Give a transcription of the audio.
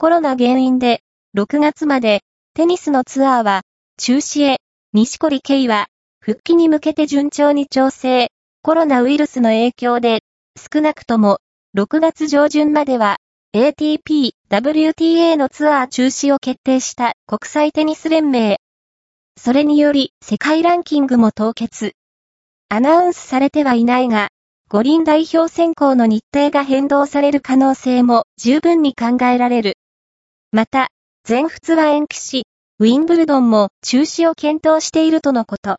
コロナ原因で、6月まで、テニスのツアーは、中止へ、西堀圭は、復帰に向けて順調に調整、コロナウイルスの影響で、少なくとも、6月上旬までは、ATP、WTA のツアー中止を決定した国際テニス連盟。それにより、世界ランキングも凍結。アナウンスされてはいないが、五輪代表選考の日程が変動される可能性も十分に考えられる。また、全仏は延期し、ウィンブルドンも中止を検討しているとのこと。